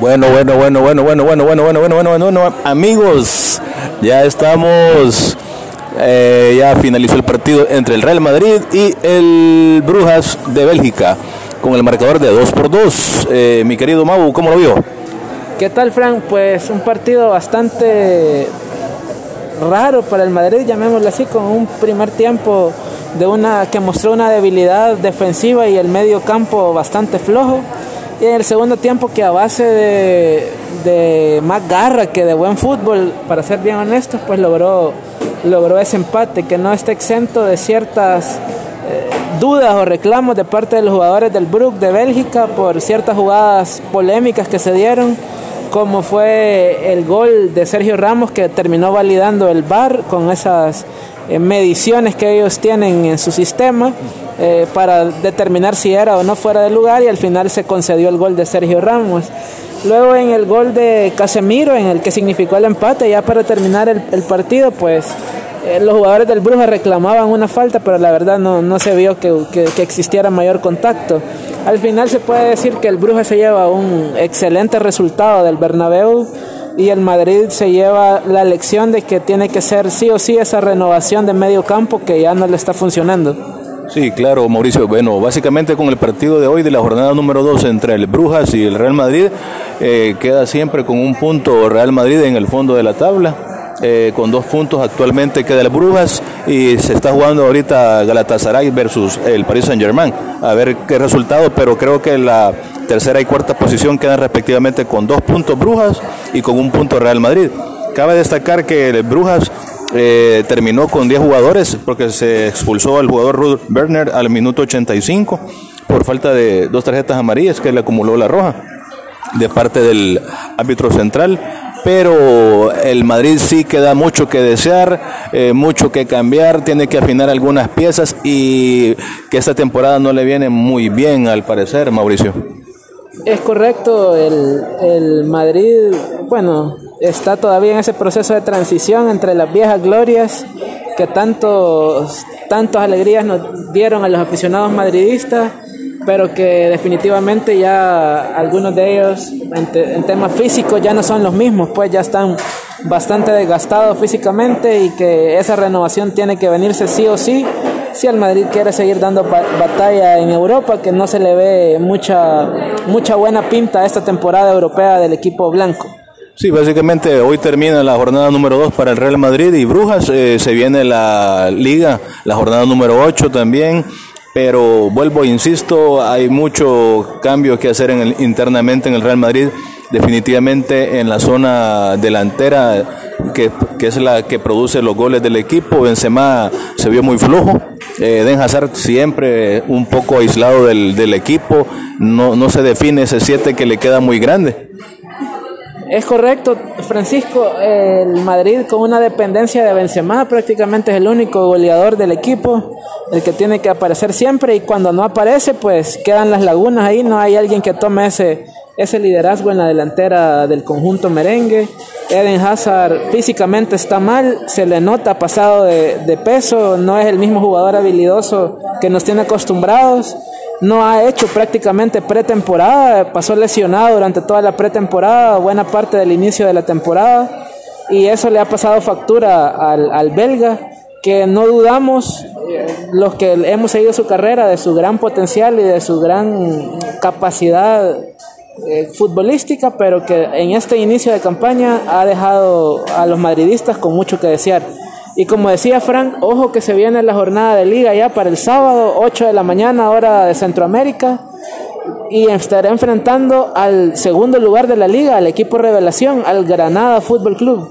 Bueno, bueno, bueno, bueno, bueno, bueno, bueno, bueno, bueno, bueno, bueno, amigos, ya estamos, eh, ya finalizó el partido entre el Real Madrid y el Brujas de Bélgica con el marcador de 2 por 2. Eh, mi querido Mau, ¿cómo lo vio? ¿Qué tal, Frank? Pues un partido bastante raro para el Madrid, llamémoslo así, con un primer tiempo de una que mostró una debilidad defensiva y el medio campo bastante flojo. Y en el segundo tiempo que a base de, más garra que de buen fútbol, para ser bien honestos, pues logró, logró ese empate que no está exento de ciertas eh, dudas o reclamos de parte de los jugadores del Brook de Bélgica por ciertas jugadas polémicas que se dieron como fue el gol de Sergio Ramos que terminó validando el VAR con esas eh, mediciones que ellos tienen en su sistema eh, para determinar si era o no fuera de lugar y al final se concedió el gol de Sergio Ramos. Luego en el gol de Casemiro, en el que significó el empate, ya para terminar el, partido, pues eh, los jugadores del Bruja reclamaban una falta, pero la verdad no, no se vio que, que, existiera mayor contacto. Al final se puede decir que el Bruja se lleva un excelente resultado del Bernabéu y el Madrid se lleva la lección de que tiene que ser sí o sí esa renovación de medio campo que ya no le está funcionando. Sí, claro, Mauricio. Bueno, básicamente con el partido de hoy de la jornada número 2 entre el Brujas y el Real Madrid, eh, queda siempre con un punto Real Madrid en el fondo de la tabla. Eh, con dos puntos actualmente queda el Brujas y se está jugando ahorita Galatasaray versus el Paris Saint Germain a ver qué resultado pero creo que la tercera y cuarta posición quedan respectivamente con dos puntos Brujas y con un punto Real Madrid cabe destacar que el Brujas eh, terminó con 10 jugadores porque se expulsó al jugador Ruth Berner al minuto 85 por falta de dos tarjetas amarillas que le acumuló la roja de parte del árbitro central pero el Madrid sí queda mucho que desear, eh, mucho que cambiar, tiene que afinar algunas piezas y que esta temporada no le viene muy bien al parecer, Mauricio. Es correcto, el, el Madrid, bueno, está todavía en ese proceso de transición entre las viejas glorias que tantos, tantas alegrías nos dieron a los aficionados madridistas pero que definitivamente ya algunos de ellos en, temas físicos ya no son los mismos, pues ya están bastante desgastados físicamente y que esa renovación tiene que venirse sí o sí si el Madrid quiere seguir dando batalla en Europa, que no se le ve mucha, mucha buena pinta a esta temporada europea del equipo blanco. Sí, básicamente hoy termina la jornada número 2 para el Real Madrid y Brujas, eh, se viene la liga, la jornada número 8 también pero vuelvo, insisto, hay mucho cambio que hacer en el, internamente en el Real Madrid, definitivamente en la zona delantera, que, es la que produce los goles del equipo. Benzema se vio muy flojo, eh, Den siempre un poco aislado del, del equipo, no, no se define ese 7 que le queda muy grande. Es correcto, Francisco, el Madrid con una dependencia de Benzema prácticamente es el único goleador del equipo, el que tiene que aparecer siempre. Y cuando no aparece pues quedan las lagunas ahí, no hay alguien que tome ese, ese liderazgo en la delantera del conjunto merengue. Eden Hazard físicamente está mal, se le nota pasado de, peso, no es el mismo jugador habilidoso que nos tiene acostumbrados no ha hecho prácticamente pretemporada, pasó lesionado durante toda la pretemporada, buena parte del inicio de la temporada, y eso le ha pasado factura al, belga, que no dudamos, eh, los que hemos seguido su carrera, de su gran potencial y de su gran capacidad eh, futbolística, pero que en este inicio de campaña ha dejado a los madridistas con mucho que desear. Y como decía Frank, ojo que se viene la jornada de liga ya para el sábado, 8 de la mañana, hora de Centroamérica. Y estará enfrentando al segundo lugar de la liga, al equipo revelación, al Granada Fútbol Club.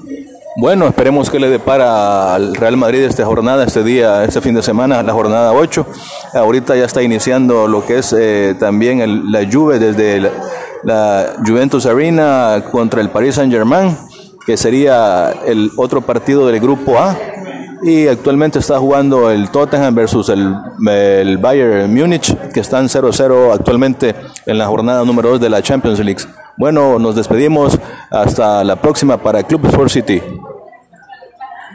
Bueno, esperemos que le depara al Real Madrid esta jornada, este día, este fin de semana, la jornada 8. Ahorita ya está iniciando lo que es eh, también la Juve desde la, Juventus Arena contra el Paris Saint Germain que sería el otro partido del grupo A. Y actualmente está jugando el Tottenham versus el, el Bayern Múnich, que están 0-0 actualmente en la jornada número 2 de la Champions League. Bueno, nos despedimos hasta la próxima para Club Sport City.